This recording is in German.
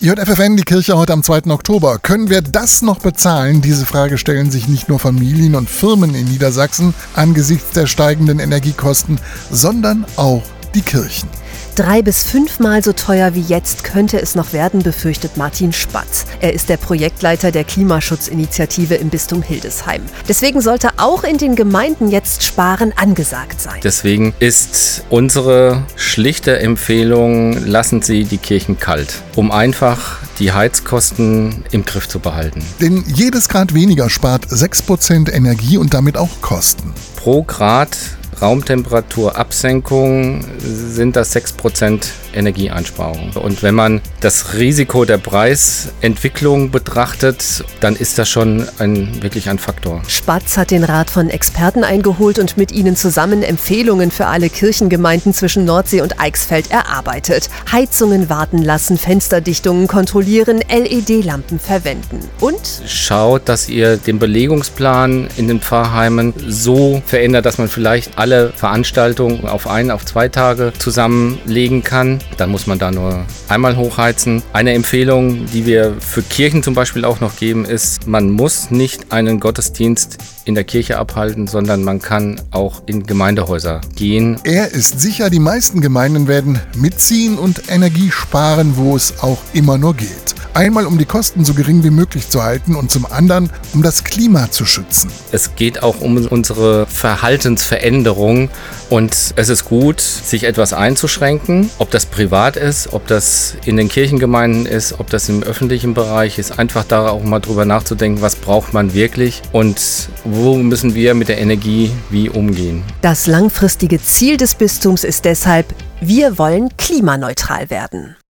JFFN, die Kirche heute am 2. Oktober. Können wir das noch bezahlen? Diese Frage stellen sich nicht nur Familien und Firmen in Niedersachsen angesichts der steigenden Energiekosten, sondern auch die Kirchen. Drei bis fünfmal so teuer wie jetzt könnte es noch werden, befürchtet Martin Spatz. Er ist der Projektleiter der Klimaschutzinitiative im Bistum Hildesheim. Deswegen sollte auch in den Gemeinden jetzt Sparen angesagt sein. Deswegen ist unsere schlichte Empfehlung, lassen Sie die Kirchen kalt, um einfach die Heizkosten im Griff zu behalten. Denn jedes Grad weniger spart 6% Energie und damit auch Kosten. Pro Grad Raumtemperaturabsenkung sind das 6% Energieeinsparung. Und wenn man das Risiko der Preisentwicklung betrachtet, dann ist das schon ein, wirklich ein Faktor. Spatz hat den Rat von Experten eingeholt und mit ihnen zusammen Empfehlungen für alle Kirchengemeinden zwischen Nordsee und Eichsfeld erarbeitet. Heizungen warten lassen, Fensterdichtungen kontrollieren, LED-Lampen verwenden. Und schaut, dass ihr den Belegungsplan in den Pfarrheimen so verändert, dass man vielleicht alle alle Veranstaltungen auf ein, auf zwei Tage zusammenlegen kann. Dann muss man da nur einmal hochheizen. Eine Empfehlung, die wir für Kirchen zum Beispiel auch noch geben, ist, man muss nicht einen Gottesdienst in der Kirche abhalten, sondern man kann auch in Gemeindehäuser gehen. Er ist sicher, die meisten Gemeinden werden mitziehen und Energie sparen, wo es auch immer nur geht. Einmal um die Kosten so gering wie möglich zu halten und zum anderen um das Klima zu schützen. Es geht auch um unsere Verhaltensveränderung und es ist gut, sich etwas einzuschränken, ob das privat ist, ob das in den Kirchengemeinden ist, ob das im öffentlichen Bereich ist, einfach da auch mal drüber nachzudenken, was braucht man wirklich und wo müssen wir mit der Energie wie umgehen. Das langfristige Ziel des Bistums ist deshalb, wir wollen klimaneutral werden.